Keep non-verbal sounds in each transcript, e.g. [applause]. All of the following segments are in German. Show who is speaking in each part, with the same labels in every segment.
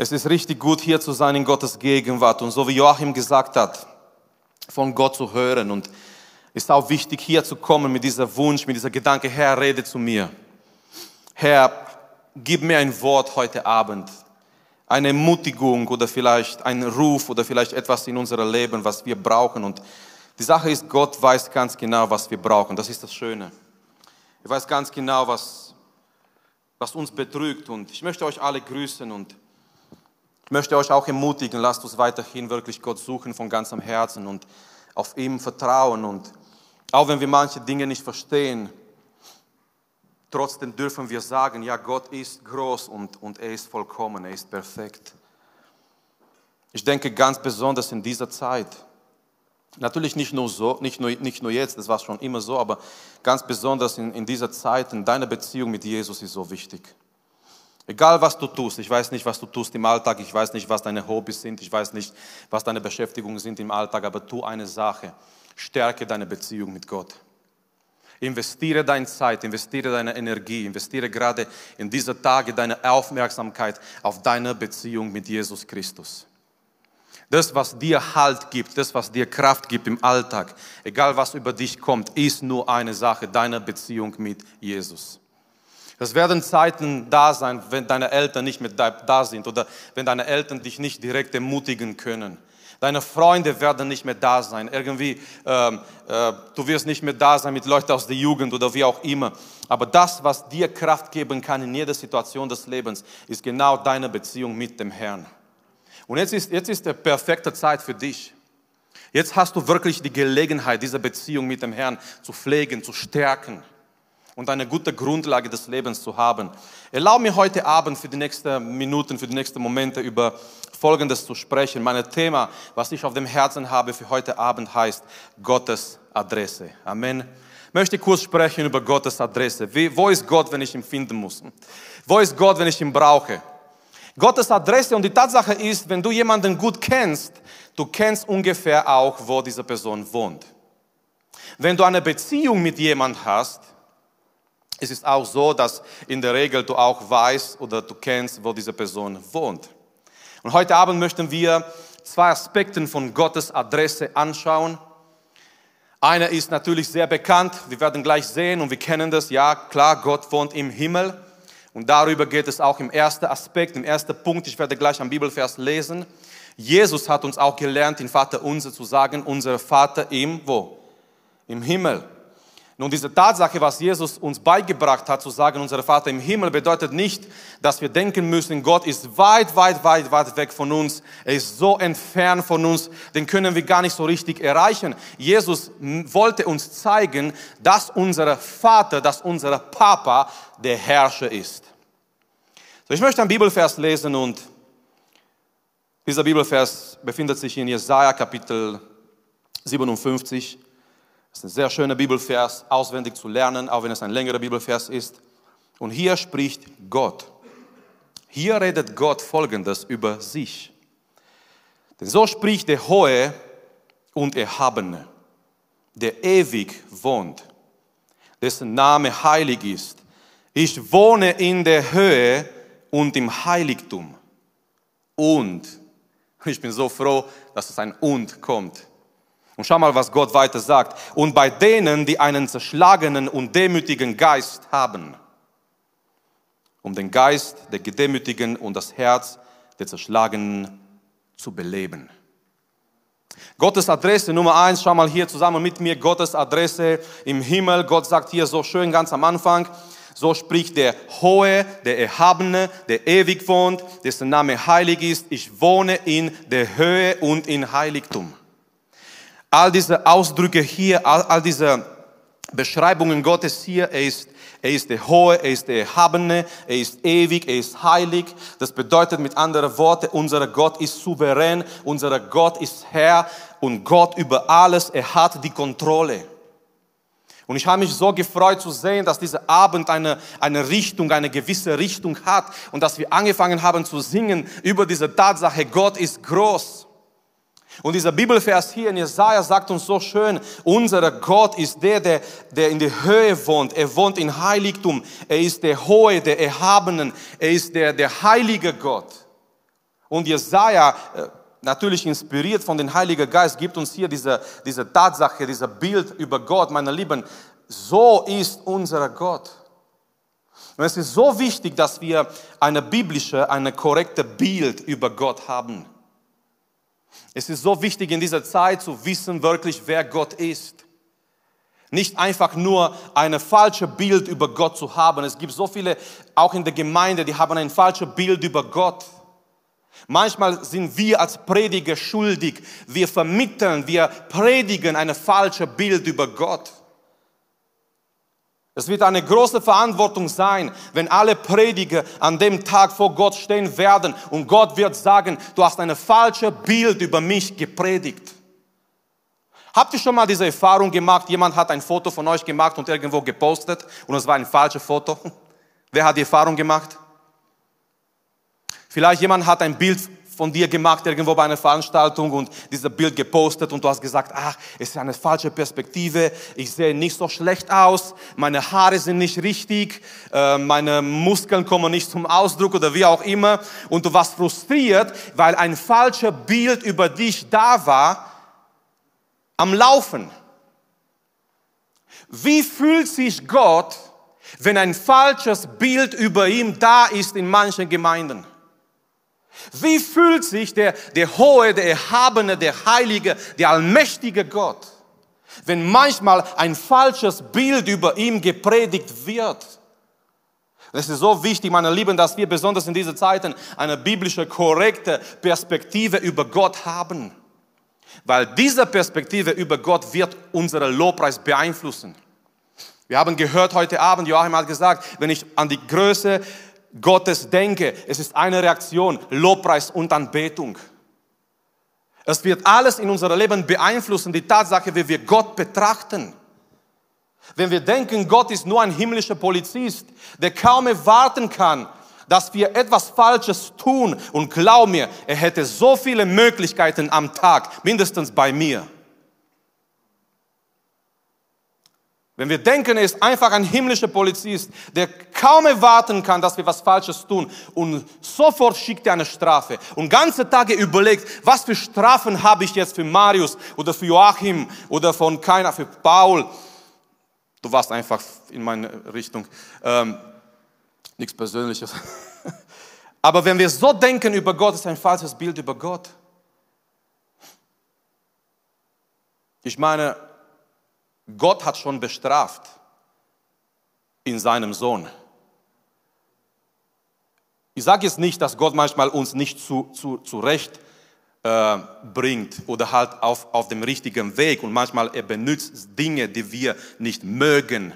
Speaker 1: Es ist richtig gut, hier zu sein in Gottes Gegenwart und so wie Joachim gesagt hat, von Gott zu hören. Und es ist auch wichtig, hier zu kommen mit dieser Wunsch, mit dieser Gedanke, Herr, rede zu mir. Herr, gib mir ein Wort heute Abend, eine Ermutigung oder vielleicht ein Ruf oder vielleicht etwas in unserem Leben, was wir brauchen. Und die Sache ist, Gott weiß ganz genau, was wir brauchen. Das ist das Schöne. Er weiß ganz genau, was, was uns betrügt. Und ich möchte euch alle grüßen und ich möchte euch auch ermutigen, lasst uns weiterhin wirklich Gott suchen von ganzem Herzen und auf ihm vertrauen. Und auch wenn wir manche Dinge nicht verstehen, trotzdem dürfen wir sagen, ja, Gott ist groß und, und er ist vollkommen, er ist perfekt. Ich denke ganz besonders in dieser Zeit, natürlich nicht nur, so, nicht nur, nicht nur jetzt, das war schon immer so, aber ganz besonders in, in dieser Zeit, in deiner Beziehung mit Jesus ist so wichtig. Egal was du tust, ich weiß nicht, was du tust im Alltag, ich weiß nicht, was deine Hobbys sind, ich weiß nicht, was deine Beschäftigungen sind im Alltag, aber tu eine Sache, stärke deine Beziehung mit Gott. Investiere deine Zeit, investiere deine Energie, investiere gerade in diese Tage deine Aufmerksamkeit auf deine Beziehung mit Jesus Christus. Das, was dir Halt gibt, das, was dir Kraft gibt im Alltag, egal was über dich kommt, ist nur eine Sache, deine Beziehung mit Jesus. Es werden Zeiten da sein, wenn deine Eltern nicht mehr da sind oder wenn deine Eltern dich nicht direkt ermutigen können. Deine Freunde werden nicht mehr da sein. Irgendwie, ähm, äh, du wirst nicht mehr da sein mit Leuten aus der Jugend oder wie auch immer. Aber das, was dir Kraft geben kann in jeder Situation des Lebens, ist genau deine Beziehung mit dem Herrn. Und jetzt ist, jetzt ist die perfekte Zeit für dich. Jetzt hast du wirklich die Gelegenheit, diese Beziehung mit dem Herrn zu pflegen, zu stärken und eine gute Grundlage des Lebens zu haben. Erlaube mir heute Abend für die nächsten Minuten, für die nächsten Momente über Folgendes zu sprechen. Mein Thema, was ich auf dem Herzen habe für heute Abend, heißt Gottes Adresse. Amen. Ich möchte kurz sprechen über Gottes Adresse. Wie, wo ist Gott, wenn ich ihn finden muss? Wo ist Gott, wenn ich ihn brauche? Gottes Adresse und die Tatsache ist, wenn du jemanden gut kennst, du kennst ungefähr auch, wo diese Person wohnt. Wenn du eine Beziehung mit jemand hast, es ist auch so, dass in der Regel du auch weißt oder du kennst, wo diese Person wohnt. Und heute Abend möchten wir zwei Aspekte von Gottes Adresse anschauen. Einer ist natürlich sehr bekannt, wir werden gleich sehen und wir kennen das, ja klar, Gott wohnt im Himmel. Und darüber geht es auch im ersten Aspekt, im ersten Punkt, ich werde gleich am Bibelvers lesen. Jesus hat uns auch gelernt, in Vater unser zu sagen, unser Vater im, wo? Im Himmel. Nun, diese Tatsache, was Jesus uns beigebracht hat, zu sagen, unser Vater im Himmel, bedeutet nicht, dass wir denken müssen, Gott ist weit, weit, weit, weit weg von uns. Er ist so entfernt von uns, den können wir gar nicht so richtig erreichen. Jesus wollte uns zeigen, dass unser Vater, dass unser Papa der Herrscher ist. So, ich möchte einen Bibelvers lesen und dieser Bibelvers befindet sich in Jesaja Kapitel 57. Das ist ein sehr schöner Bibelvers, auswendig zu lernen, auch wenn es ein längerer Bibelvers ist. Und hier spricht Gott. Hier redet Gott Folgendes über sich. Denn so spricht der Hohe und Erhabene, der ewig wohnt, dessen Name heilig ist. Ich wohne in der Höhe und im Heiligtum. Und, ich bin so froh, dass es ein Und kommt. Und schau mal, was Gott weiter sagt. Und bei denen, die einen zerschlagenen und demütigen Geist haben, um den Geist der Gedemütigen und das Herz der Zerschlagenen zu beleben. Gottes Adresse Nummer eins, schau mal hier zusammen mit mir, Gottes Adresse im Himmel. Gott sagt hier so schön ganz am Anfang, so spricht der Hohe, der Erhabene, der ewig wohnt, dessen Name heilig ist. Ich wohne in der Höhe und in Heiligtum. All diese Ausdrücke hier, all, all diese Beschreibungen Gottes hier, er ist, er ist der Hohe, er ist der Erhabene, er ist ewig, er ist heilig. Das bedeutet mit anderen Worten, unser Gott ist souverän, unser Gott ist Herr und Gott über alles, er hat die Kontrolle. Und ich habe mich so gefreut zu sehen, dass dieser Abend eine, eine Richtung, eine gewisse Richtung hat und dass wir angefangen haben zu singen über diese Tatsache, Gott ist groß. Und dieser Bibelvers hier in Jesaja sagt uns so schön, unser Gott ist der, der, der in der Höhe wohnt. Er wohnt in Heiligtum. Er ist der Hohe, der Erhabenen. Er ist der, der heilige Gott. Und Jesaja, äh, natürlich inspiriert von dem Heiligen Geist, gibt uns hier diese, diese Tatsache, dieses Bild über Gott. Meine Lieben, so ist unser Gott. Und es ist so wichtig, dass wir eine biblische, eine korrekte Bild über Gott haben. Es ist so wichtig in dieser Zeit zu wissen wirklich, wer Gott ist. Nicht einfach nur ein falsches Bild über Gott zu haben. Es gibt so viele, auch in der Gemeinde, die haben ein falsches Bild über Gott. Manchmal sind wir als Prediger schuldig. Wir vermitteln, wir predigen ein falsches Bild über Gott. Es wird eine große Verantwortung sein, wenn alle Prediger an dem Tag vor Gott stehen werden und Gott wird sagen, du hast ein falsches Bild über mich gepredigt. Habt ihr schon mal diese Erfahrung gemacht? Jemand hat ein Foto von euch gemacht und irgendwo gepostet und es war ein falsches Foto. [laughs] Wer hat die Erfahrung gemacht? Vielleicht jemand hat ein Bild von dir gemacht irgendwo bei einer Veranstaltung und dieses Bild gepostet und du hast gesagt, ach, es ist eine falsche Perspektive, ich sehe nicht so schlecht aus, meine Haare sind nicht richtig, äh, meine Muskeln kommen nicht zum Ausdruck oder wie auch immer und du warst frustriert, weil ein falsches Bild über dich da war am Laufen. Wie fühlt sich Gott, wenn ein falsches Bild über ihm da ist in manchen Gemeinden? Wie fühlt sich der, der hohe, der erhabene, der heilige, der allmächtige Gott, wenn manchmal ein falsches Bild über ihm gepredigt wird? Es ist so wichtig, meine Lieben, dass wir besonders in diesen Zeiten eine biblische, korrekte Perspektive über Gott haben. Weil diese Perspektive über Gott wird unseren Lobpreis beeinflussen. Wir haben gehört heute Abend, Joachim hat gesagt, wenn ich an die Größe Gottes denke, es ist eine Reaktion, Lobpreis und Anbetung. Es wird alles in unserem Leben beeinflussen, die Tatsache, wie wir Gott betrachten. Wenn wir denken, Gott ist nur ein himmlischer Polizist, der kaum erwarten kann, dass wir etwas Falsches tun, und glaub mir, er hätte so viele Möglichkeiten am Tag, mindestens bei mir. Wenn wir denken, er ist einfach ein himmlischer Polizist, der kaum erwarten kann, dass wir was Falsches tun und sofort schickt er eine Strafe und ganze Tage überlegt, was für Strafen habe ich jetzt für Marius oder für Joachim oder von keiner, für Paul. Du warst einfach in meine Richtung. Ähm, nichts Persönliches. [laughs] Aber wenn wir so denken über Gott, ist ein falsches Bild über Gott. Ich meine, Gott hat schon bestraft in seinem Sohn. Ich sage jetzt nicht, dass Gott manchmal uns nicht zu, zu, zurecht äh, bringt oder halt auf, auf dem richtigen Weg und manchmal er benutzt Dinge, die wir nicht mögen.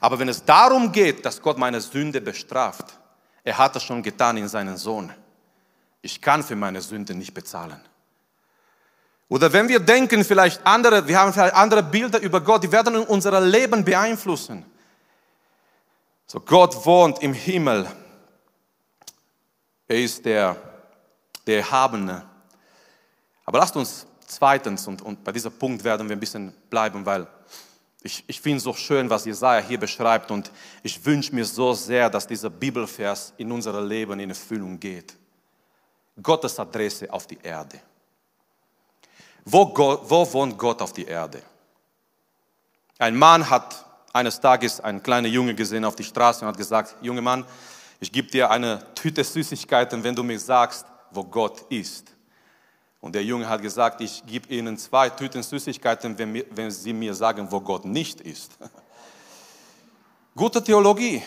Speaker 1: Aber wenn es darum geht, dass Gott meine Sünde bestraft, er hat das schon getan in seinen Sohn. Ich kann für meine Sünde nicht bezahlen. Oder wenn wir denken, vielleicht andere, wir haben vielleicht andere Bilder über Gott, die werden unser Leben beeinflussen. So, Gott wohnt im Himmel. Er ist der, der Erhabene. Aber lasst uns zweitens, und, und bei diesem Punkt werden wir ein bisschen bleiben, weil ich, ich finde es so schön, was Jesaja hier beschreibt und ich wünsche mir so sehr, dass dieser Bibelvers in unser Leben in Erfüllung geht. Gottes Adresse auf die Erde. Wo, Gott, wo wohnt Gott auf die Erde? Ein Mann hat eines Tages einen kleinen Junge gesehen auf die Straße und hat gesagt, Junge Mann, ich gebe dir eine Tüte Süßigkeiten, wenn du mir sagst, wo Gott ist. Und der Junge hat gesagt, ich gebe ihnen zwei Tüten Süßigkeiten, wenn, wenn sie mir sagen, wo Gott nicht ist. [laughs] Gute Theologie.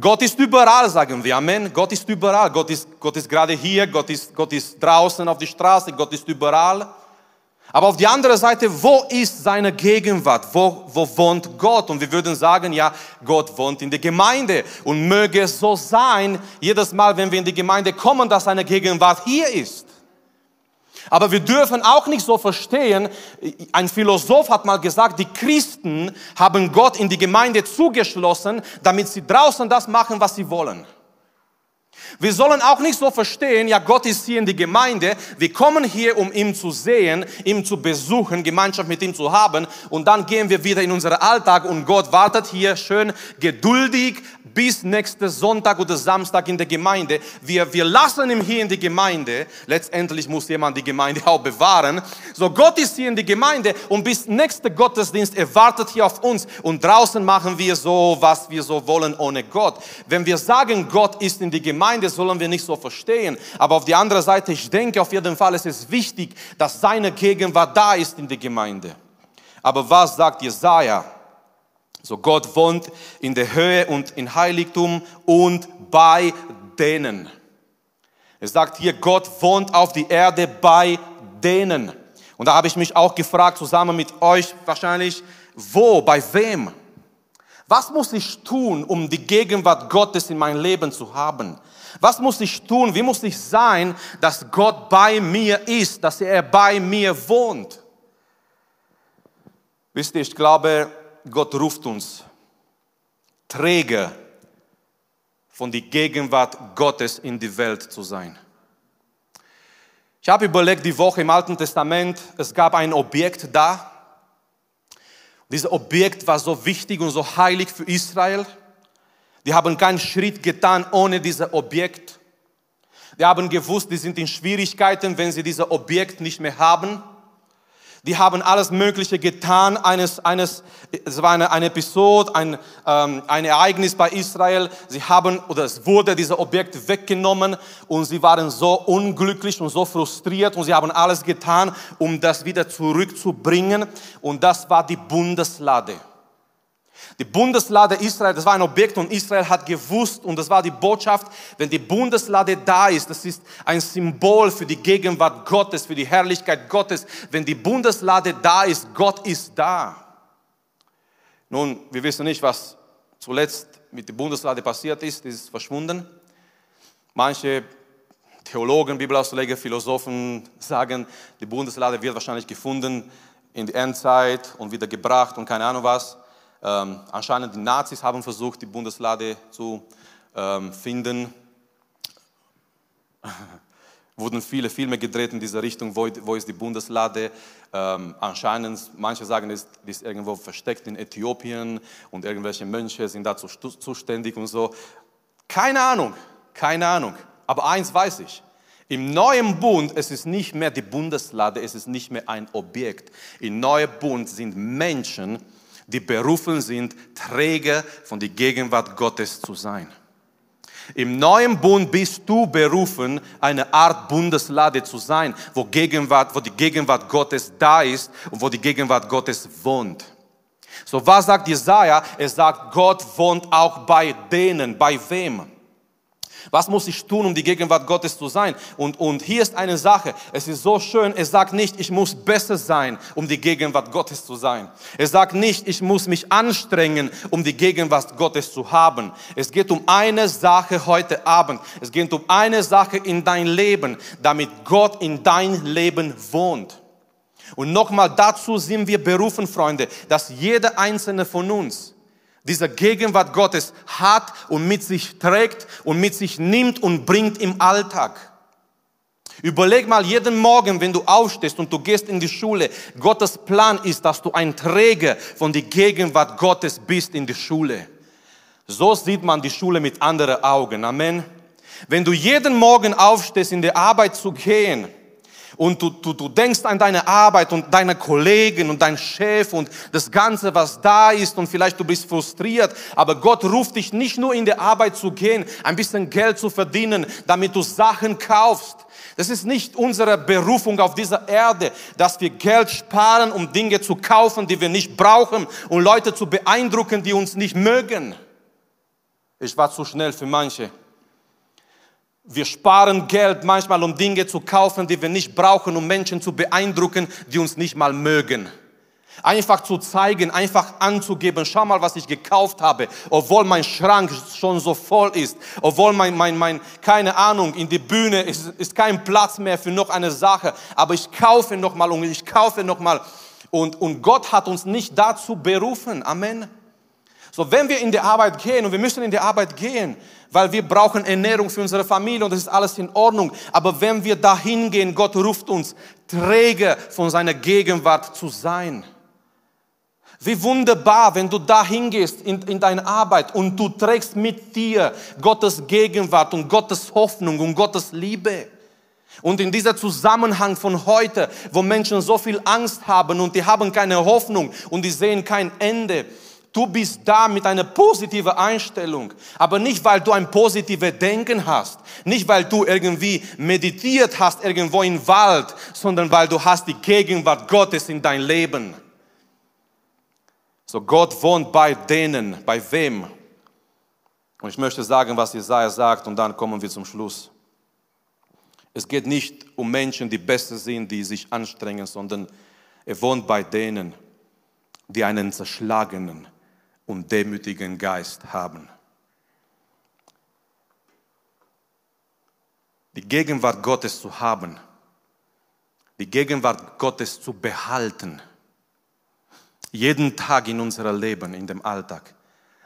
Speaker 1: Gott ist überall, sagen wir. Amen. Gott ist überall. Gott ist, Gott ist gerade hier, Gott ist, Gott ist draußen auf die Straße, Gott ist überall. Aber auf die andere Seite, wo ist seine Gegenwart? Wo, wo wohnt Gott? Und wir würden sagen, ja, Gott wohnt in der Gemeinde. Und möge es so sein, jedes Mal, wenn wir in die Gemeinde kommen, dass seine Gegenwart hier ist. Aber wir dürfen auch nicht so verstehen, ein Philosoph hat mal gesagt, die Christen haben Gott in die Gemeinde zugeschlossen, damit sie draußen das machen, was sie wollen. Wir sollen auch nicht so verstehen, ja, Gott ist hier in die Gemeinde. Wir kommen hier, um ihn zu sehen, ihn zu besuchen, Gemeinschaft mit ihm zu haben. Und dann gehen wir wieder in unseren Alltag und Gott wartet hier schön geduldig bis nächsten Sonntag oder Samstag in der Gemeinde. Wir, wir lassen ihn hier in die Gemeinde. Letztendlich muss jemand die Gemeinde auch bewahren. So, Gott ist hier in die Gemeinde und bis nächster Gottesdienst, er wartet hier auf uns. Und draußen machen wir so, was wir so wollen ohne Gott. Wenn wir sagen, Gott ist in die Gemeinde, sollen wir nicht so verstehen. Aber auf die andere Seite, ich denke auf jeden Fall, es ist wichtig, dass seine Gegenwart da ist in der Gemeinde. Aber was sagt Jesaja? So Gott wohnt in der Höhe und in Heiligtum und bei denen. Er sagt hier, Gott wohnt auf die Erde bei denen. Und da habe ich mich auch gefragt, zusammen mit euch wahrscheinlich, wo, bei wem? Was muss ich tun, um die Gegenwart Gottes in mein Leben zu haben? Was muss ich tun? Wie muss ich sein, dass Gott bei mir ist, dass er bei mir wohnt? Wisst ihr, ich glaube, Gott ruft uns, Träger von der Gegenwart Gottes in die Welt zu sein. Ich habe überlegt, die Woche im Alten Testament, es gab ein Objekt da. Dieses Objekt war so wichtig und so heilig für Israel. Die haben keinen Schritt getan ohne dieses Objekt. Die haben gewusst, die sind in Schwierigkeiten, wenn sie dieses Objekt nicht mehr haben. Die haben alles Mögliche getan. Eines, eines, es war eine, eine Episode, ein, ähm, ein Ereignis bei Israel. Sie haben, oder es wurde dieses Objekt weggenommen und sie waren so unglücklich und so frustriert und sie haben alles getan, um das wieder zurückzubringen. Und das war die Bundeslade. Die Bundeslade Israel, das war ein Objekt und Israel hat gewusst und das war die Botschaft, wenn die Bundeslade da ist, das ist ein Symbol für die Gegenwart Gottes, für die Herrlichkeit Gottes. Wenn die Bundeslade da ist, Gott ist da. Nun, wir wissen nicht, was zuletzt mit der Bundeslade passiert ist, die ist verschwunden. Manche Theologen, Bibelausleger, Philosophen sagen, die Bundeslade wird wahrscheinlich gefunden in der Endzeit und wieder gebracht und keine Ahnung was. Ähm, anscheinend die Nazis haben versucht, die Bundeslade zu ähm, finden. [laughs] Wurden viele Filme gedreht in dieser Richtung, wo, wo ist die Bundeslade. Ähm, anscheinend, manche sagen, es ist irgendwo versteckt in Äthiopien und irgendwelche Mönche sind dazu zuständig und so. Keine Ahnung, keine Ahnung. Aber eins weiß ich. Im neuen Bund, es ist nicht mehr die Bundeslade, es ist nicht mehr ein Objekt. Im neuen Bund sind Menschen, die berufen sind, Träger von der Gegenwart Gottes zu sein. Im neuen Bund bist du berufen, eine Art Bundeslade zu sein, wo, Gegenwart, wo die Gegenwart Gottes da ist und wo die Gegenwart Gottes wohnt. So, was sagt Jesaja? Er sagt, Gott wohnt auch bei denen. Bei wem? Was muss ich tun, um die Gegenwart Gottes zu sein? Und, und hier ist eine Sache. Es ist so schön. Es sagt nicht, ich muss besser sein, um die Gegenwart Gottes zu sein. Es sagt nicht, ich muss mich anstrengen, um die Gegenwart Gottes zu haben. Es geht um eine Sache heute Abend. Es geht um eine Sache in dein Leben, damit Gott in dein Leben wohnt. Und nochmal dazu sind wir berufen, Freunde, dass jeder einzelne von uns diese Gegenwart Gottes hat und mit sich trägt und mit sich nimmt und bringt im Alltag. Überleg mal jeden Morgen, wenn du aufstehst und du gehst in die Schule, Gottes Plan ist, dass du ein Träger von der Gegenwart Gottes bist in die Schule. So sieht man die Schule mit anderen Augen. Amen. Wenn du jeden Morgen aufstehst, in die Arbeit zu gehen, und du, du, du denkst an deine Arbeit und deine Kollegen und dein Chef und das Ganze, was da ist und vielleicht du bist frustriert, aber Gott ruft dich nicht nur in die Arbeit zu gehen, ein bisschen Geld zu verdienen, damit du Sachen kaufst. Das ist nicht unsere Berufung auf dieser Erde, dass wir Geld sparen, um Dinge zu kaufen, die wir nicht brauchen und Leute zu beeindrucken, die uns nicht mögen. Ich war zu schnell für manche. Wir sparen Geld manchmal, um Dinge zu kaufen, die wir nicht brauchen, um Menschen zu beeindrucken, die uns nicht mal mögen. Einfach zu zeigen, einfach anzugeben, schau mal, was ich gekauft habe, obwohl mein Schrank schon so voll ist, obwohl mein, mein, mein keine Ahnung, in die Bühne ist, ist kein Platz mehr für noch eine Sache, aber ich kaufe nochmal und ich kaufe nochmal. Und, und Gott hat uns nicht dazu berufen. Amen. So, wenn wir in die Arbeit gehen und wir müssen in die Arbeit gehen, weil wir brauchen Ernährung für unsere Familie und das ist alles in Ordnung. Aber wenn wir dahin gehen, Gott ruft uns, Träger von seiner Gegenwart zu sein. Wie wunderbar, wenn du dahin gehst in, in deine Arbeit und du trägst mit dir Gottes Gegenwart und Gottes Hoffnung und Gottes Liebe. Und in dieser Zusammenhang von heute, wo Menschen so viel Angst haben und die haben keine Hoffnung und die sehen kein Ende, Du bist da mit einer positiven Einstellung, aber nicht weil du ein positives Denken hast, nicht weil du irgendwie meditiert hast irgendwo im Wald, sondern weil du hast die Gegenwart Gottes in dein Leben. So Gott wohnt bei denen, bei wem? Und ich möchte sagen, was Jesaja sagt und dann kommen wir zum Schluss. Es geht nicht um Menschen, die besser sind, die sich anstrengen, sondern er wohnt bei denen, die einen zerschlagenen, und demütigen Geist haben. Die Gegenwart Gottes zu haben, die Gegenwart Gottes zu behalten, jeden Tag in unserem Leben, in dem Alltag.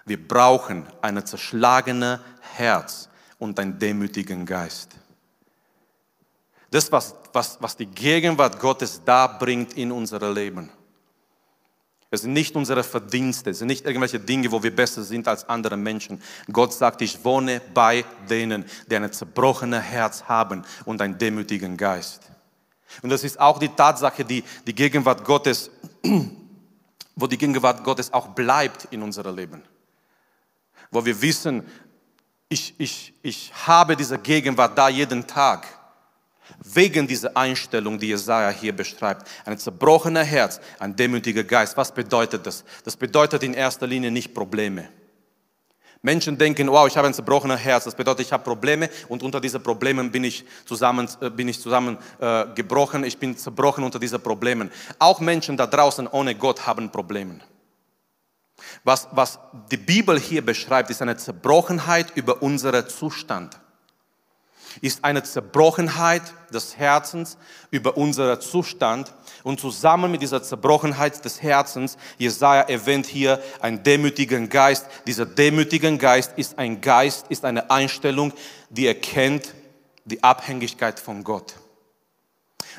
Speaker 1: Wir brauchen ein zerschlagenes Herz und einen demütigen Geist. Das, was, was, was die Gegenwart Gottes da bringt in unser Leben. Es sind nicht unsere Verdienste, es sind nicht irgendwelche Dinge, wo wir besser sind als andere Menschen. Gott sagt, ich wohne bei denen, die ein zerbrochenes Herz haben und einen demütigen Geist. Und das ist auch die Tatsache, die, die Gegenwart Gottes, wo die Gegenwart Gottes auch bleibt in unserem Leben. Wo wir wissen, ich, ich, ich habe diese Gegenwart da jeden Tag. Wegen dieser Einstellung, die Jesaja hier beschreibt. Ein zerbrochener Herz, ein demütiger Geist. Was bedeutet das? Das bedeutet in erster Linie nicht Probleme. Menschen denken, wow, ich habe ein zerbrochenes Herz. Das bedeutet, ich habe Probleme und unter diesen Problemen bin ich zusammen, äh, bin ich zusammen äh, gebrochen. Ich bin zerbrochen unter diesen Problemen. Auch Menschen da draußen ohne Gott haben Probleme. Was, was die Bibel hier beschreibt, ist eine Zerbrochenheit über unseren Zustand ist eine Zerbrochenheit des Herzens über unseren Zustand. Und zusammen mit dieser Zerbrochenheit des Herzens, Jesaja erwähnt hier einen demütigen Geist. Dieser demütige Geist ist ein Geist, ist eine Einstellung, die erkennt die Abhängigkeit von Gott.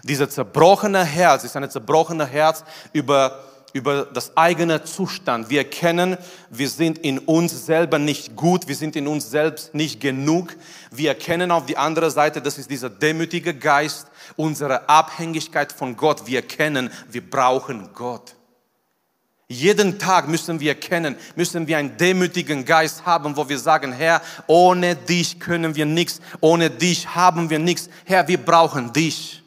Speaker 1: Dieser zerbrochene Herz ist ein zerbrochener Herz über über das eigene Zustand. Wir erkennen, wir sind in uns selber nicht gut, wir sind in uns selbst nicht genug. Wir erkennen auf die andere Seite, das ist dieser demütige Geist, unsere Abhängigkeit von Gott. Wir erkennen, wir brauchen Gott. Jeden Tag müssen wir erkennen, müssen wir einen demütigen Geist haben, wo wir sagen, Herr, ohne dich können wir nichts, ohne dich haben wir nichts. Herr, wir brauchen dich.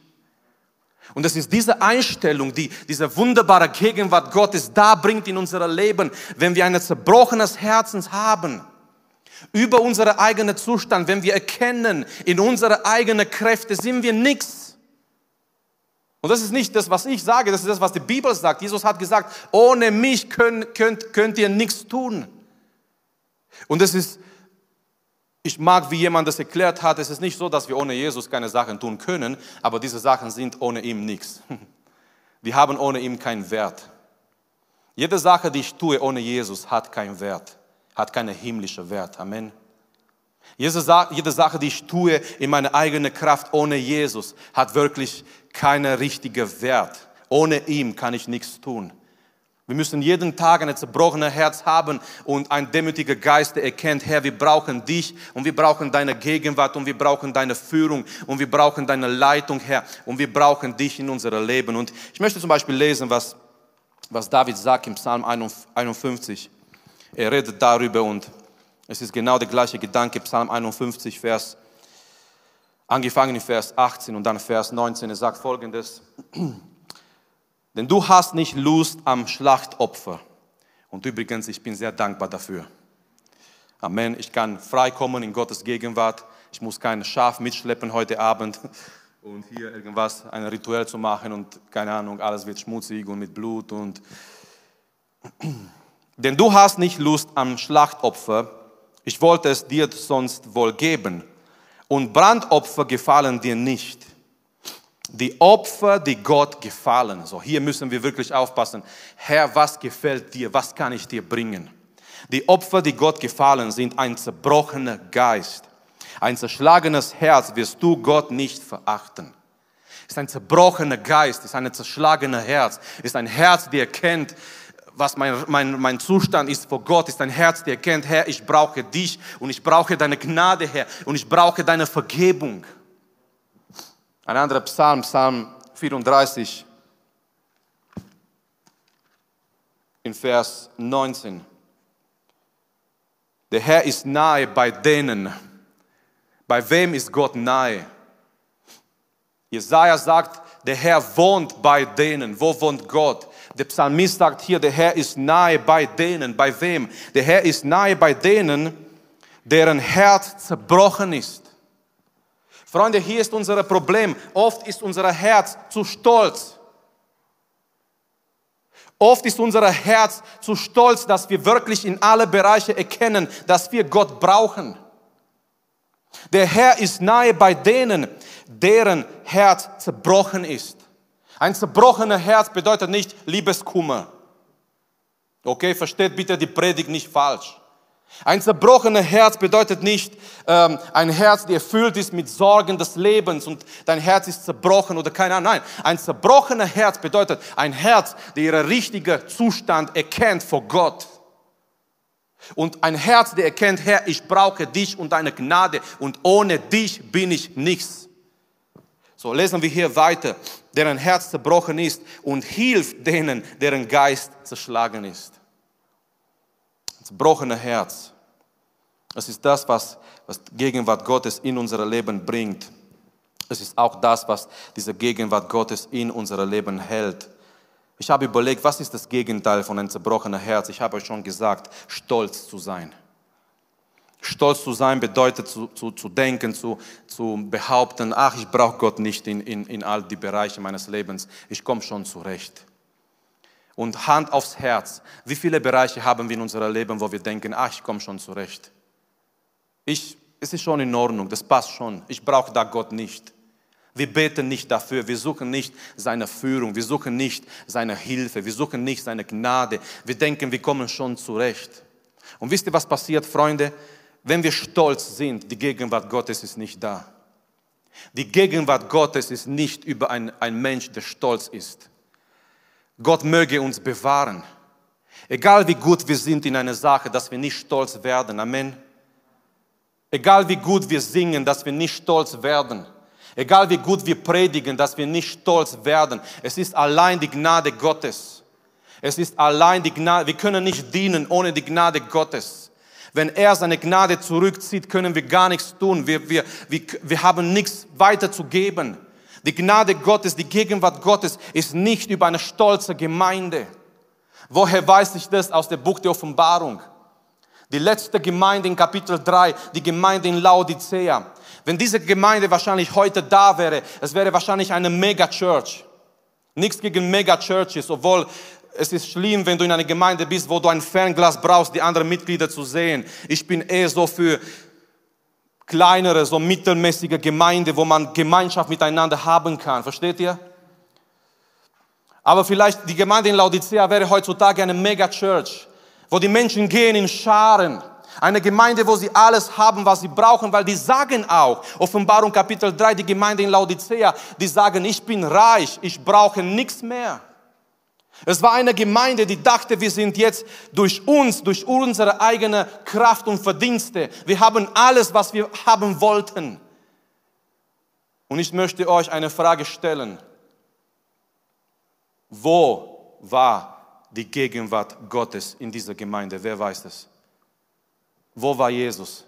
Speaker 1: Und es ist diese Einstellung, die diese wunderbare Gegenwart Gottes da bringt in unser Leben, wenn wir ein zerbrochenes Herzens haben, über unsere eigenen Zustand, wenn wir erkennen, in unsere eigenen Kräfte sind wir nichts. Und das ist nicht das, was ich sage, das ist das, was die Bibel sagt. Jesus hat gesagt, ohne mich könnt, könnt, könnt ihr nichts tun. Und es ist ich mag, wie jemand das erklärt hat, es ist nicht so, dass wir ohne Jesus keine Sachen tun können, aber diese Sachen sind ohne ihn nichts. [laughs] Die haben ohne ihn keinen Wert. Jede Sache, die ich tue ohne Jesus, hat keinen Wert, hat keinen himmlischen Wert. Amen. Jede Sache, die ich tue in meiner eigenen Kraft ohne Jesus, hat wirklich keinen richtigen Wert. Ohne ihn kann ich nichts tun. Wir müssen jeden Tag ein zerbrochenes Herz haben und ein demütiger Geist, der erkennt, Herr, wir brauchen dich und wir brauchen deine Gegenwart und wir brauchen deine Führung und wir brauchen deine Leitung, Herr, und wir brauchen dich in unserem Leben. Und ich möchte zum Beispiel lesen, was, was David sagt im Psalm 51. Er redet darüber und es ist genau der gleiche Gedanke, Psalm 51, Vers, angefangen in Vers 18 und dann Vers 19. Er sagt folgendes. Denn du hast nicht Lust am Schlachtopfer. Und übrigens, ich bin sehr dankbar dafür. Amen. Ich kann freikommen in Gottes Gegenwart. Ich muss kein Schaf mitschleppen heute Abend [laughs] und hier irgendwas, ein Rituell zu machen und keine Ahnung, alles wird schmutzig und mit Blut und. [clears throat] Denn du hast nicht Lust am Schlachtopfer. Ich wollte es dir sonst wohl geben. Und Brandopfer gefallen dir nicht die Opfer, die Gott gefallen. So, hier müssen wir wirklich aufpassen. Herr, was gefällt dir? Was kann ich dir bringen? Die Opfer, die Gott gefallen sind, ein zerbrochener Geist. Ein zerschlagenes Herz wirst du Gott nicht verachten. Ist ein zerbrochener Geist, ist ein zerschlagenes Herz, ist ein Herz, der erkennt, was mein, mein, mein Zustand ist vor Gott, ist ein Herz, der erkennt, Herr, ich brauche dich und ich brauche deine Gnade, Herr, und ich brauche deine Vergebung. Ein anderer Psalm, Psalm 34, in Vers 19. Der Herr ist nahe bei denen. Bei wem ist Gott nahe? Jesaja sagt, der Herr wohnt bei denen. Wo wohnt Gott? Der Psalmist sagt hier, der Herr ist nahe bei denen. Bei wem? Der Herr ist nahe bei denen, deren Herz zerbrochen ist. Freunde, hier ist unser Problem. Oft ist unser Herz zu stolz. Oft ist unser Herz zu stolz, dass wir wirklich in alle Bereiche erkennen, dass wir Gott brauchen. Der Herr ist nahe bei denen, deren Herz zerbrochen ist. Ein zerbrochener Herz bedeutet nicht Liebeskummer. Okay, versteht bitte die Predigt nicht falsch. Ein zerbrochenes Herz bedeutet nicht ähm, ein Herz, das erfüllt ist mit Sorgen des Lebens und dein Herz ist zerbrochen oder keine Ahnung. Nein, ein zerbrochenes Herz bedeutet ein Herz, der ihren richtigen Zustand erkennt vor Gott. Und ein Herz, der erkennt, Herr, ich brauche dich und deine Gnade und ohne dich bin ich nichts. So lesen wir hier weiter, deren Herz zerbrochen ist und hilft denen, deren Geist zerschlagen ist. Das zerbrochene Herz, das ist das, was, was Gegenwart Gottes in unser Leben bringt. Es ist auch das, was diese Gegenwart Gottes in unser Leben hält. Ich habe überlegt, was ist das Gegenteil von einem zerbrochenen Herz? Ich habe euch schon gesagt, stolz zu sein. Stolz zu sein bedeutet zu, zu, zu denken, zu, zu behaupten, ach, ich brauche Gott nicht in, in, in all die Bereiche meines Lebens, ich komme schon zurecht. Und Hand aufs Herz, wie viele Bereiche haben wir in unserem Leben, wo wir denken, ach, ich komme schon zurecht. Ich, es ist schon in Ordnung, das passt schon, ich brauche da Gott nicht. Wir beten nicht dafür, wir suchen nicht seine Führung, wir suchen nicht seine Hilfe, wir suchen nicht seine Gnade. Wir denken, wir kommen schon zurecht. Und wisst ihr, was passiert, Freunde? Wenn wir stolz sind, die Gegenwart Gottes ist nicht da. Die Gegenwart Gottes ist nicht über ein, ein Mensch, der stolz ist. Gott möge uns bewahren. Egal wie gut wir sind in einer Sache, dass wir nicht stolz werden. Amen. Egal wie gut wir singen, dass wir nicht stolz werden. Egal wie gut wir predigen, dass wir nicht stolz werden. Es ist allein die Gnade Gottes. Es ist allein die Gnade. Wir können nicht dienen ohne die Gnade Gottes. Wenn er seine Gnade zurückzieht, können wir gar nichts tun. Wir, wir, wir, wir haben nichts weiter zu geben. Die Gnade Gottes, die Gegenwart Gottes ist nicht über eine stolze Gemeinde. Woher weiß ich das? Aus dem Buch der Offenbarung. Die letzte Gemeinde in Kapitel 3, die Gemeinde in Laodicea. Wenn diese Gemeinde wahrscheinlich heute da wäre, es wäre wahrscheinlich eine Mega-Church. Nichts gegen Mega-Churches, obwohl es ist schlimm, wenn du in einer Gemeinde bist, wo du ein Fernglas brauchst, die anderen Mitglieder zu sehen. Ich bin eher so für kleinere, so mittelmäßige Gemeinde, wo man Gemeinschaft miteinander haben kann. Versteht ihr? Aber vielleicht die Gemeinde in Laodicea wäre heutzutage eine Mega-Church, wo die Menschen gehen in Scharen eine Gemeinde, wo sie alles haben, was sie brauchen, weil die sagen auch, Offenbarung Kapitel 3, die Gemeinde in Laodicea, die sagen, ich bin reich, ich brauche nichts mehr. Es war eine Gemeinde, die dachte, wir sind jetzt durch uns, durch unsere eigene Kraft und Verdienste. Wir haben alles, was wir haben wollten. Und ich möchte euch eine Frage stellen. Wo war die Gegenwart Gottes in dieser Gemeinde? Wer weiß es? Wo war Jesus?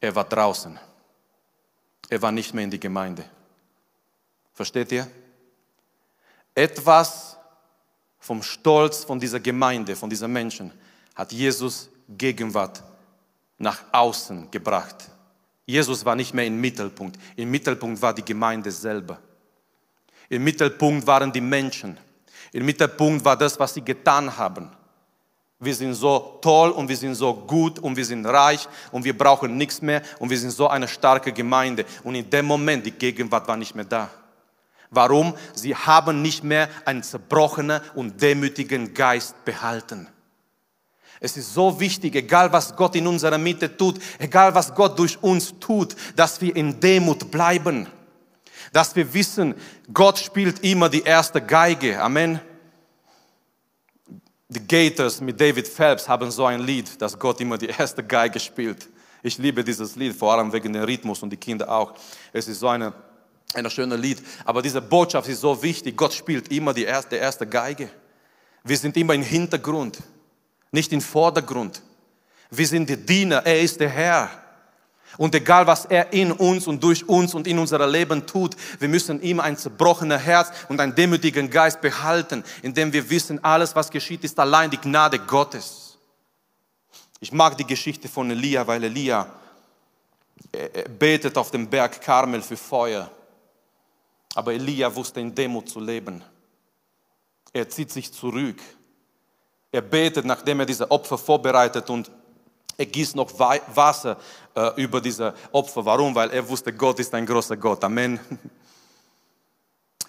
Speaker 1: Er war draußen. Er war nicht mehr in die Gemeinde. Versteht ihr? Etwas vom Stolz von dieser Gemeinde, von diesen Menschen, hat Jesus Gegenwart nach außen gebracht. Jesus war nicht mehr im Mittelpunkt. Im Mittelpunkt war die Gemeinde selber. Im Mittelpunkt waren die Menschen. Im Mittelpunkt war das, was sie getan haben wir sind so toll und wir sind so gut und wir sind reich und wir brauchen nichts mehr und wir sind so eine starke Gemeinde. Und in dem Moment, die Gegenwart war nicht mehr da. Warum? Sie haben nicht mehr einen zerbrochenen und demütigen Geist behalten. Es ist so wichtig, egal was Gott in unserer Mitte tut, egal was Gott durch uns tut, dass wir in Demut bleiben. Dass wir wissen, Gott spielt immer die erste Geige. Amen. Die Gators mit David Phelps haben so ein Lied, dass Gott immer die erste Geige spielt. Ich liebe dieses Lied, vor allem wegen dem Rhythmus und die Kinder auch. Es ist so eine, ein schönes Lied. Aber diese Botschaft ist so wichtig. Gott spielt immer die erste, erste Geige. Wir sind immer im Hintergrund nicht im Vordergrund. Wir sind die Diener, er ist der Herr. Und egal, was er in uns und durch uns und in unser Leben tut, wir müssen ihm ein zerbrochenes Herz und einen demütigen Geist behalten, indem wir wissen, alles, was geschieht, ist allein die Gnade Gottes. Ich mag die Geschichte von Elia, weil Elia betet auf dem Berg Karmel für Feuer. Aber Elia wusste in Demut zu leben. Er zieht sich zurück er betet, nachdem er diese Opfer vorbereitet und er gießt noch Wasser äh, über diese Opfer. Warum? Weil er wusste, Gott ist ein großer Gott. Amen.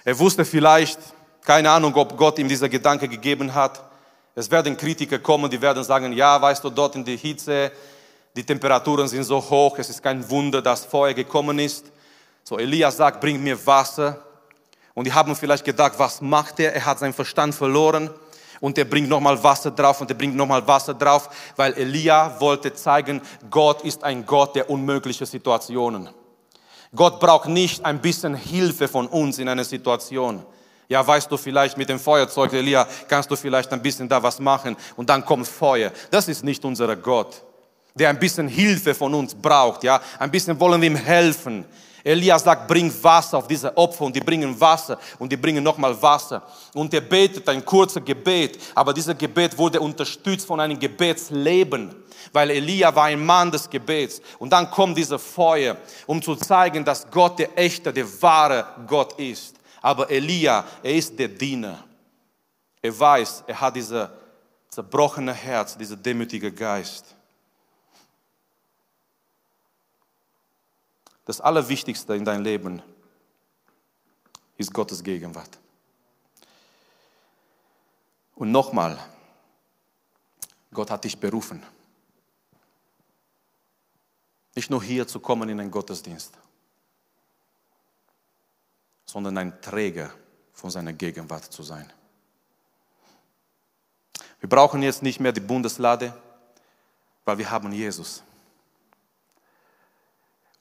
Speaker 1: Er wusste vielleicht, keine Ahnung, ob Gott ihm dieser Gedanke gegeben hat. Es werden Kritiker kommen, die werden sagen, ja, weißt du, dort in der Hitze, die Temperaturen sind so hoch, es ist kein Wunder, dass Feuer gekommen ist. So, Elias sagt, bring mir Wasser. Und die haben vielleicht gedacht, was macht er? Er hat seinen Verstand verloren und er bringt nochmal Wasser drauf und er bringt nochmal Wasser drauf, weil Elia wollte zeigen, Gott ist ein Gott der unmöglichen Situationen. Gott braucht nicht ein bisschen Hilfe von uns in einer Situation. Ja, weißt du vielleicht mit dem Feuerzeug, Elia, kannst du vielleicht ein bisschen da was machen und dann kommt Feuer. Das ist nicht unser Gott, der ein bisschen Hilfe von uns braucht. Ja, ein bisschen wollen wir ihm helfen. Elia sagt, bring Wasser auf diese Opfer und die bringen Wasser und die bringen nochmal Wasser. Und er betet ein kurzer Gebet, aber dieser Gebet wurde unterstützt von einem Gebetsleben, weil Elia war ein Mann des Gebets. Und dann kommt dieser Feuer, um zu zeigen, dass Gott der echte, der wahre Gott ist. Aber Elia, er ist der Diener. Er weiß, er hat dieses zerbrochene Herz, dieser demütige Geist. Das Allerwichtigste in deinem Leben ist Gottes Gegenwart. Und nochmal, Gott hat dich berufen. Nicht nur hier zu kommen in einen Gottesdienst, sondern ein Träger von seiner Gegenwart zu sein. Wir brauchen jetzt nicht mehr die Bundeslade, weil wir haben Jesus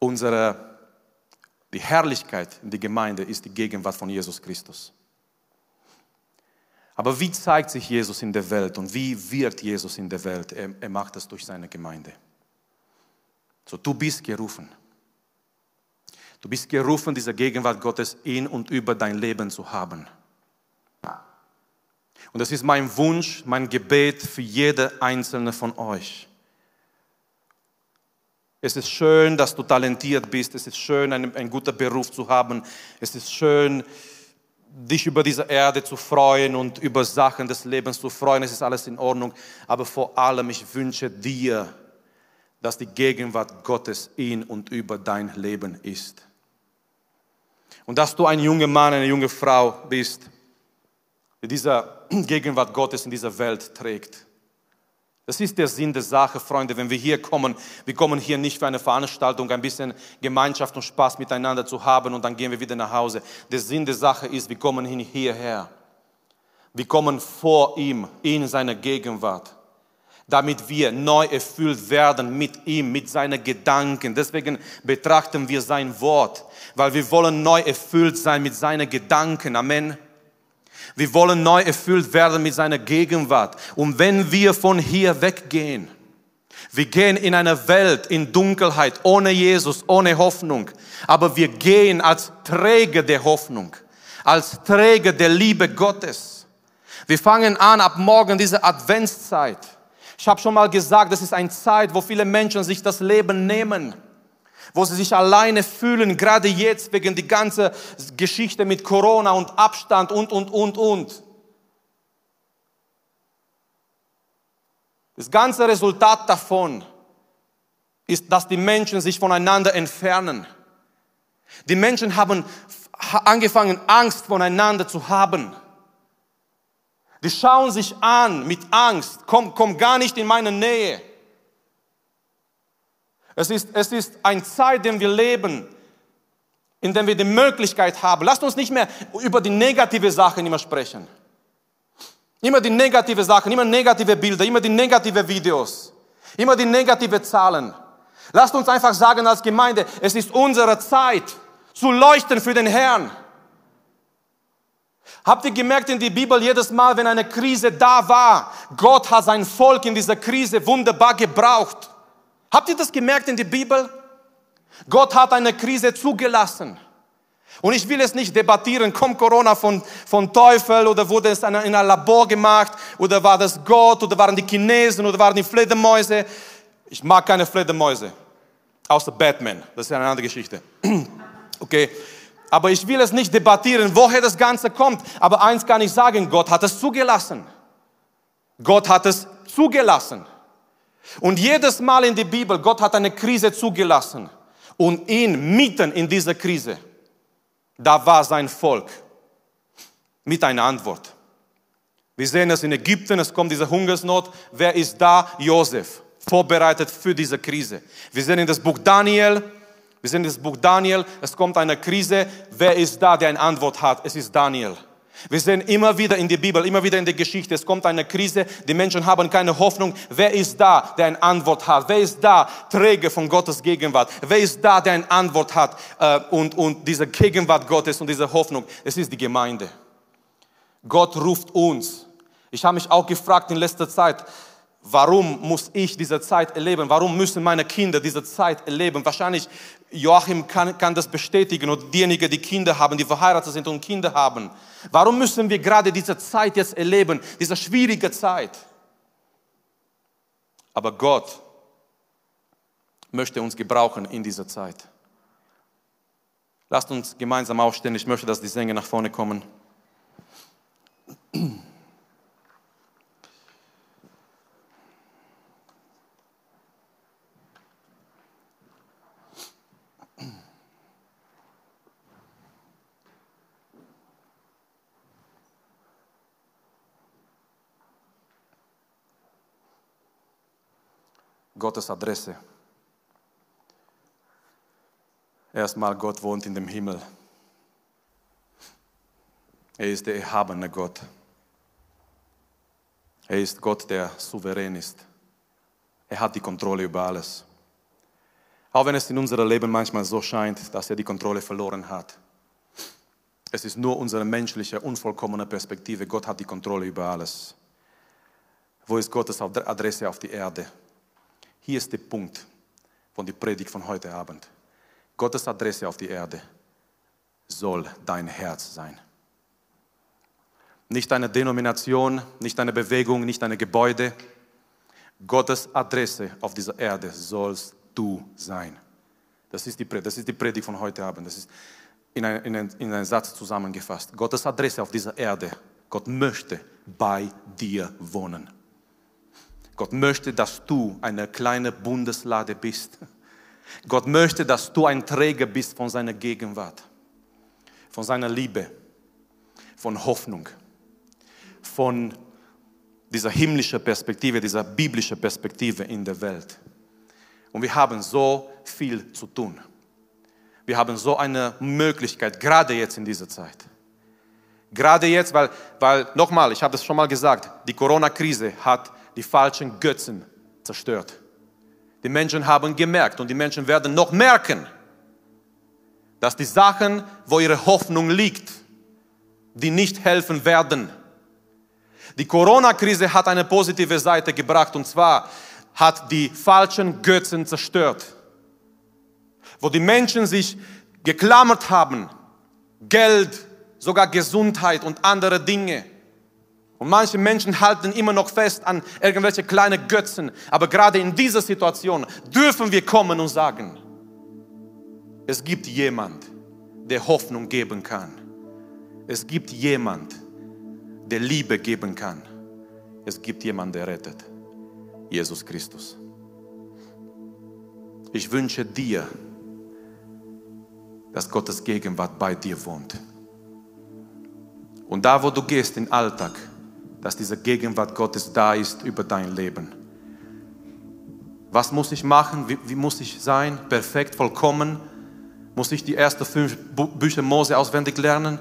Speaker 1: unsere, die Herrlichkeit in der Gemeinde ist die Gegenwart von Jesus Christus. Aber wie zeigt sich Jesus in der Welt und wie wird Jesus in der Welt? Er, er macht das durch seine Gemeinde. So, du bist gerufen. Du bist gerufen, diese Gegenwart Gottes in und über dein Leben zu haben. Und das ist mein Wunsch, mein Gebet für jede einzelne von euch. Es ist schön, dass du talentiert bist. Es ist schön, einen, einen guten Beruf zu haben. Es ist schön, dich über diese Erde zu freuen und über Sachen des Lebens zu freuen. Es ist alles in Ordnung. Aber vor allem, ich wünsche dir, dass die Gegenwart Gottes in und über dein Leben ist. Und dass du ein junger Mann, eine junge Frau bist, die diese [clears throat] Gegenwart Gottes in dieser Welt trägt. Das ist der Sinn der Sache, Freunde, wenn wir hier kommen. Wir kommen hier nicht für eine Veranstaltung, ein bisschen Gemeinschaft und Spaß miteinander zu haben und dann gehen wir wieder nach Hause. Der Sinn der Sache ist, wir kommen hierher. Wir kommen vor ihm in seiner Gegenwart, damit wir neu erfüllt werden mit ihm, mit seinen Gedanken. Deswegen betrachten wir sein Wort, weil wir wollen neu erfüllt sein mit seinen Gedanken. Amen. Wir wollen neu erfüllt werden mit seiner Gegenwart. Und wenn wir von hier weggehen, wir gehen in eine Welt in Dunkelheit, ohne Jesus, ohne Hoffnung. Aber wir gehen als Träger der Hoffnung, als Träger der Liebe Gottes. Wir fangen an ab morgen diese Adventszeit. Ich habe schon mal gesagt, das ist eine Zeit, wo viele Menschen sich das Leben nehmen wo sie sich alleine fühlen, gerade jetzt wegen die ganze Geschichte mit Corona und Abstand und, und, und, und. Das ganze Resultat davon ist, dass die Menschen sich voneinander entfernen. Die Menschen haben angefangen, Angst voneinander zu haben. Die schauen sich an mit Angst, komm, komm gar nicht in meine Nähe. Es ist, es ist eine Zeit, in der wir leben, in der wir die Möglichkeit haben. Lasst uns nicht mehr über die negative Sachen immer sprechen. Immer die negative Sachen, immer negative Bilder, immer die negative Videos, immer die negative Zahlen. Lasst uns einfach sagen als Gemeinde, es ist unsere Zeit zu leuchten für den Herrn. Habt ihr gemerkt in der Bibel, jedes Mal, wenn eine Krise da war, Gott hat sein Volk in dieser Krise wunderbar gebraucht. Habt ihr das gemerkt in der Bibel? Gott hat eine Krise zugelassen. Und ich will es nicht debattieren, kommt Corona von, von Teufel oder wurde es in einem Labor gemacht oder war das Gott oder waren die Chinesen oder waren die Fledermäuse. Ich mag keine Fledermäuse, außer Batman, das ist eine andere Geschichte. [clears throat] Okay, aber ich will es nicht debattieren, woher das Ganze kommt. Aber eins kann ich sagen, Gott hat es zugelassen. Gott hat es zugelassen. Und jedes Mal in der Bibel, Gott hat eine Krise zugelassen. Und ihn mitten in dieser Krise, da war sein Volk mit einer Antwort. Wir sehen es in Ägypten, es kommt diese Hungersnot. Wer ist da? Josef, vorbereitet für diese Krise. Wir sehen in das Buch Daniel, wir sind das Buch Daniel, es kommt eine Krise. Wer ist da, der eine Antwort hat? Es ist Daniel. Wir sehen immer wieder in der Bibel, immer wieder in der Geschichte, es kommt eine Krise, die Menschen haben keine Hoffnung. Wer ist da, der eine Antwort hat? Wer ist da, Träger von Gottes Gegenwart? Wer ist da, der eine Antwort hat äh, und, und diese Gegenwart Gottes und diese Hoffnung? Es ist die Gemeinde. Gott ruft uns. Ich habe mich auch gefragt in letzter Zeit, Warum muss ich diese Zeit erleben? Warum müssen meine Kinder diese Zeit erleben? Wahrscheinlich Joachim kann, kann das bestätigen oder diejenigen, die Kinder haben, die verheiratet sind und Kinder haben. Warum müssen wir gerade diese Zeit jetzt erleben, diese schwierige Zeit? Aber Gott möchte uns gebrauchen in dieser Zeit. Lasst uns gemeinsam aufstehen. Ich möchte, dass die Sänger nach vorne kommen. Gottes Adresse. Erstmal, Gott wohnt in dem Himmel. Er ist der erhabene Gott. Er ist Gott, der souverän ist. Er hat die Kontrolle über alles. Auch wenn es in unserem Leben manchmal so scheint, dass er die Kontrolle verloren hat. Es ist nur unsere menschliche, unvollkommene Perspektive. Gott hat die Kontrolle über alles. Wo ist Gottes Adresse auf die Erde? Hier ist der Punkt von der Predigt von heute Abend. Gottes Adresse auf die Erde soll dein Herz sein. Nicht eine Denomination, nicht eine Bewegung, nicht ein Gebäude. Gottes Adresse auf dieser Erde sollst du sein. Das ist die Predigt, das ist die Predigt von heute Abend. Das ist in, ein, in, ein, in einen Satz zusammengefasst. Gottes Adresse auf dieser Erde. Gott möchte bei dir wohnen. Gott möchte, dass du eine kleine Bundeslade bist. Gott möchte, dass du ein Träger bist von seiner Gegenwart, von seiner Liebe, von Hoffnung, von dieser himmlischen Perspektive, dieser biblischen Perspektive in der Welt. Und wir haben so viel zu tun. Wir haben so eine Möglichkeit, gerade jetzt in dieser Zeit. Gerade jetzt, weil, weil nochmal, ich habe es schon mal gesagt, die Corona-Krise hat die falschen Götzen zerstört. Die Menschen haben gemerkt und die Menschen werden noch merken, dass die Sachen, wo ihre Hoffnung liegt, die nicht helfen werden. Die Corona-Krise hat eine positive Seite gebracht und zwar hat die falschen Götzen zerstört. Wo die Menschen sich geklammert haben, Geld, sogar Gesundheit und andere Dinge. Und manche Menschen halten immer noch fest an irgendwelche kleine Götzen. Aber gerade in dieser Situation dürfen wir kommen und sagen, es gibt jemand, der Hoffnung geben kann. Es gibt jemand, der Liebe geben kann. Es gibt jemand, der rettet. Jesus Christus. Ich wünsche dir, dass Gottes Gegenwart bei dir wohnt. Und da, wo du gehst im Alltag, dass diese Gegenwart Gottes da ist über dein Leben. Was muss ich machen? Wie, wie muss ich sein? Perfekt, vollkommen? Muss ich die ersten fünf Bücher Mose auswendig lernen?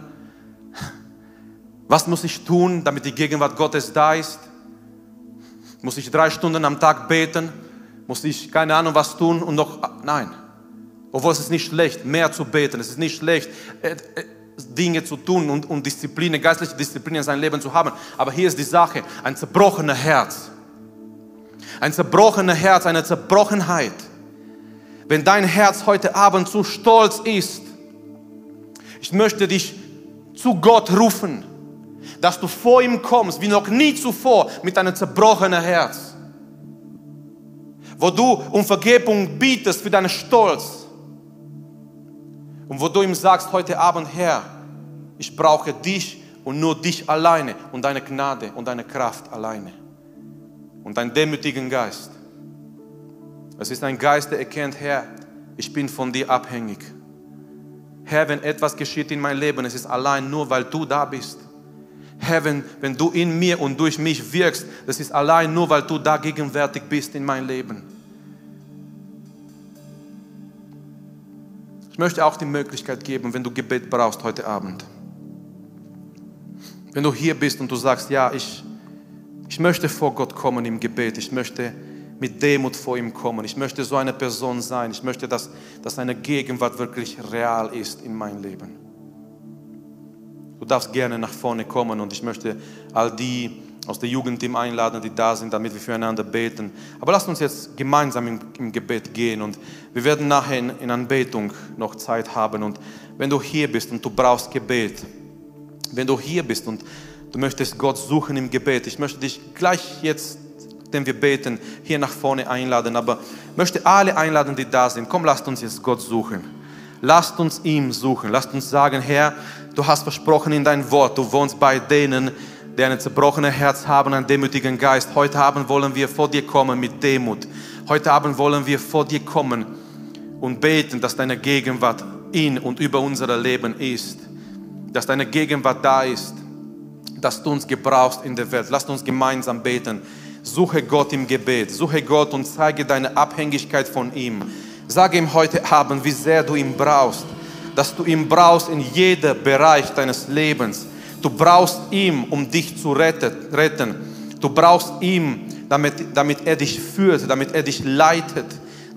Speaker 1: Was muss ich tun, damit die Gegenwart Gottes da ist? Muss ich drei Stunden am Tag beten? Muss ich keine Ahnung was tun und noch... Nein. Obwohl es ist nicht schlecht, mehr zu beten. Es ist nicht schlecht, äh, äh, Dinge zu tun und, und Disziplin, geistliche Disziplin in seinem Leben zu haben. Aber hier ist die Sache, ein zerbrochenes Herz. Ein zerbrochenes Herz, eine Zerbrochenheit. Wenn dein Herz heute Abend zu stolz ist, ich möchte dich zu Gott rufen, dass du vor ihm kommst, wie noch nie zuvor, mit einem zerbrochenen Herz. Wo du um Vergebung bietest für deinen Stolz. Und wo du ihm sagst heute Abend, Herr, ich brauche dich und nur dich alleine und deine Gnade und deine Kraft alleine. Und deinen demütigen Geist. Es ist ein Geist, der erkennt, Herr, ich bin von dir abhängig. Herr, wenn etwas geschieht in meinem Leben, es ist allein nur, weil du da bist. Herr, wenn, wenn du in mir und durch mich wirkst, das ist allein nur, weil du da gegenwärtig bist in meinem Leben. Ich möchte auch die Möglichkeit geben, wenn du Gebet brauchst heute Abend. Wenn du hier bist und du sagst, ja, ich, ich möchte vor Gott kommen im Gebet, ich möchte mit Demut vor ihm kommen, ich möchte so eine Person sein, ich möchte, dass, dass seine Gegenwart wirklich real ist in meinem Leben. Du darfst gerne nach vorne kommen und ich möchte all die aus der Jugendteam einladen, die da sind, damit wir füreinander beten. Aber lasst uns jetzt gemeinsam im, im Gebet gehen und wir werden nachher in, in Anbetung noch Zeit haben. Und wenn du hier bist und du brauchst Gebet, wenn du hier bist und du möchtest Gott suchen im Gebet, ich möchte dich gleich jetzt, denn wir beten, hier nach vorne einladen, aber möchte alle einladen, die da sind. Komm, lasst uns jetzt Gott suchen. Lasst uns ihm suchen. Lasst uns sagen, Herr, Du hast versprochen in dein Wort, du wohnst bei denen, die ein zerbrochenes Herz haben, einen demütigen Geist. Heute Abend wollen wir vor dir kommen mit Demut. Heute Abend wollen wir vor dir kommen und beten, dass deine Gegenwart in und über unser Leben ist. Dass deine Gegenwart da ist. Dass du uns gebrauchst in der Welt. Lasst uns gemeinsam beten. Suche Gott im Gebet. Suche Gott und zeige deine Abhängigkeit von ihm. Sage ihm heute Abend, wie sehr du ihn brauchst dass du ihn brauchst in jedem Bereich deines Lebens. Du brauchst ihn, um dich zu retten. Du brauchst ihn, damit, damit er dich führt, damit er dich leitet,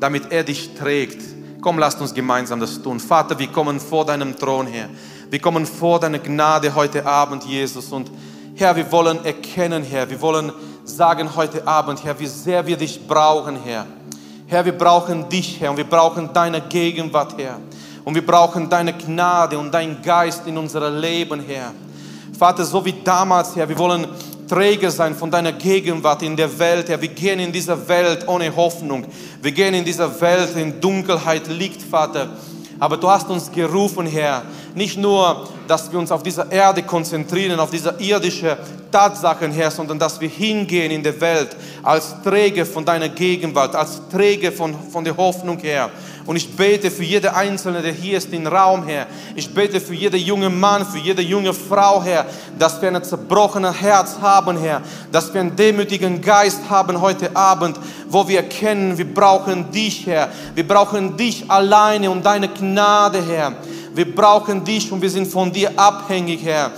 Speaker 1: damit er dich trägt. Komm, lasst uns gemeinsam das tun. Vater, wir kommen vor deinem Thron her. Wir kommen vor deine Gnade heute Abend, Jesus. Und Herr, wir wollen erkennen, Herr, wir wollen sagen heute Abend, Herr, wie sehr wir dich brauchen, Herr. Herr, wir brauchen dich, Herr, und wir brauchen deine Gegenwart, Herr. Und wir brauchen deine Gnade und dein Geist in unser Leben, Herr. Vater, so wie damals, Herr, wir wollen Träger sein von deiner Gegenwart in der Welt, Herr. Wir gehen in dieser Welt ohne Hoffnung. Wir gehen in dieser Welt in Dunkelheit liegt, Vater. Aber du hast uns gerufen, Herr, nicht nur, dass wir uns auf dieser Erde konzentrieren, auf diese irdische Tatsachen, Herr, sondern dass wir hingehen in der Welt als Träger von deiner Gegenwart, als Träger von, von der Hoffnung, Herr. Und ich bete für jede Einzelne, der hier ist im Raum, Herr. Ich bete für jeden jungen Mann, für jede junge Frau, Herr, dass wir ein zerbrochenes Herz haben, Herr. Dass wir einen demütigen Geist haben heute Abend, wo wir erkennen, wir brauchen dich, Herr. Wir brauchen dich alleine und deine Gnade, Herr. Wir brauchen dich und wir sind von dir abhängig, Herr.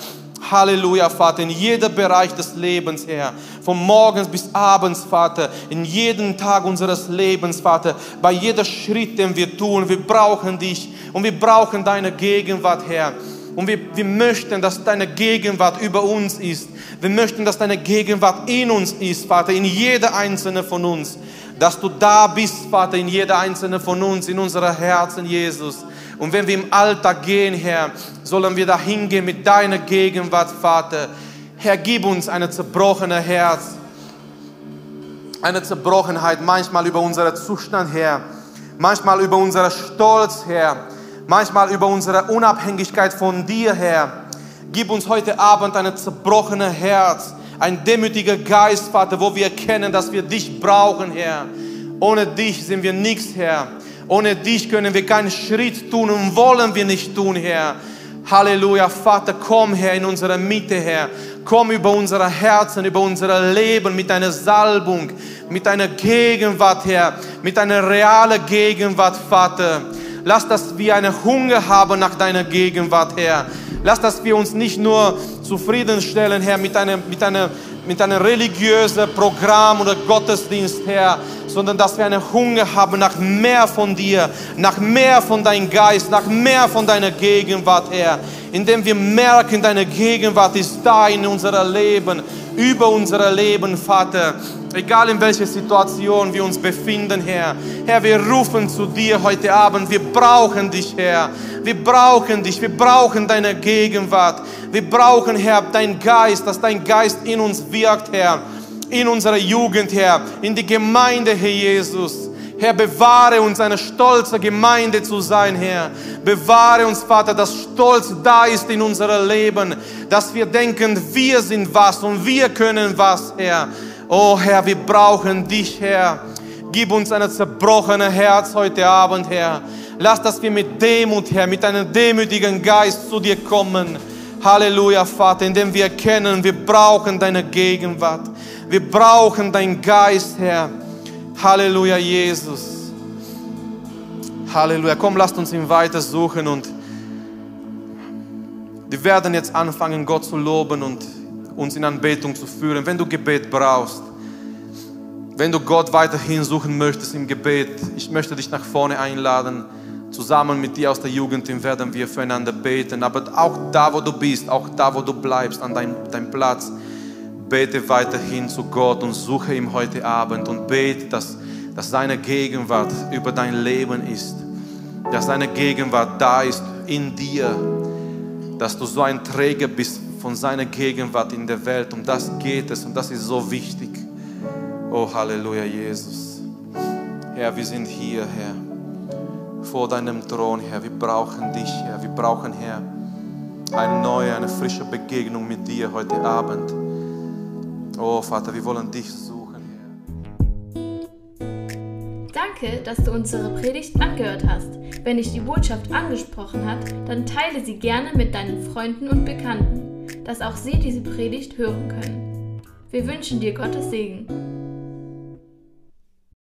Speaker 1: Halleluja, Vater, in jedem Bereich des Lebens, Herr. Von morgens bis abends, Vater. In jedem Tag unseres Lebens, Vater. Bei jedem Schritt, den wir tun. Wir brauchen dich und wir brauchen deine Gegenwart, Herr. Und wir, wir möchten, dass deine Gegenwart über uns ist. Wir möchten, dass deine Gegenwart in uns ist, Vater, in jeder einzelne von uns. Dass du da bist, Vater, in jeder einzelne von uns, in unserer Herzen, Jesus. Und wenn wir im Alltag gehen, Herr, sollen wir da hingehen mit deiner Gegenwart, Vater. Herr, gib uns ein zerbrochenes Herz, eine Zerbrochenheit, manchmal über unseren Zustand, Herr, manchmal über unseren Stolz, Herr, manchmal über unsere Unabhängigkeit von dir, Herr. Gib uns heute Abend ein zerbrochenes Herz, ein demütiger Geist, Vater, wo wir erkennen, dass wir dich brauchen, Herr. Ohne dich sind wir nichts, Herr. Ohne dich können wir keinen Schritt tun und wollen wir nicht tun, Herr. Halleluja, Vater, komm, Herr, in unsere Mitte, Herr. Komm über unsere Herzen, über unser Leben mit deiner Salbung, mit deiner Gegenwart, Herr, mit deiner realen Gegenwart, Vater. Lass, dass wir einen Hunger haben nach deiner Gegenwart, Herr. Lass, dass wir uns nicht nur zufriedenstellen, Herr, mit einem, mit einem, mit einem religiösen Programm oder Gottesdienst, Herr, sondern dass wir einen Hunger haben nach mehr von dir, nach mehr von deinem Geist, nach mehr von deiner Gegenwart, Herr. Indem wir merken, deine Gegenwart ist da in unserem Leben, über unser Leben, Vater. Egal in welcher Situation wir uns befinden, Herr. Herr, wir rufen zu dir heute Abend. Wir brauchen dich, Herr. Wir brauchen dich. Wir brauchen deine Gegenwart. Wir brauchen, Herr, dein Geist, dass dein Geist in uns wirkt, Herr. In unserer Jugend, Herr. In die Gemeinde, Herr Jesus. Herr, bewahre uns, eine stolze Gemeinde zu sein, Herr. Bewahre uns, Vater, dass Stolz da ist in unserem Leben, dass wir denken, wir sind was und wir können was, Herr. Oh Herr, wir brauchen dich, Herr. Gib uns ein zerbrochenes Herz heute Abend, Herr. Lass, dass wir mit Demut, Herr, mit einem demütigen Geist zu dir kommen. Halleluja, Vater, indem wir erkennen, wir brauchen deine Gegenwart. Wir brauchen deinen Geist, Herr. Halleluja, Jesus. Halleluja. Komm, lasst uns ihn weiter suchen und wir werden jetzt anfangen, Gott zu loben und uns in Anbetung zu führen. Wenn du Gebet brauchst, wenn du Gott weiterhin suchen möchtest im Gebet, ich möchte dich nach vorne einladen. Zusammen mit dir aus der Jugend werden wir füreinander beten. Aber auch da, wo du bist, auch da, wo du bleibst, an deinem dein Platz, bete weiterhin zu Gott und suche ihm heute Abend und bete, dass, dass seine Gegenwart über dein Leben ist. Dass seine Gegenwart da ist in dir. Dass du so ein Träger bist von seiner Gegenwart in der Welt. Um das geht es und das ist so wichtig. Oh, Halleluja, Jesus. Herr, wir sind hier, Herr, vor deinem Thron, Herr. Wir brauchen dich, Herr. Wir brauchen, Herr, eine neue, eine frische Begegnung mit dir heute Abend. Oh, Vater, wir wollen dich suchen, Herr.
Speaker 2: Danke, dass du unsere Predigt angehört hast. Wenn dich die Botschaft angesprochen hat, dann teile sie gerne mit deinen Freunden und Bekannten dass auch sie diese Predigt hören können. Wir wünschen dir Gottes Segen.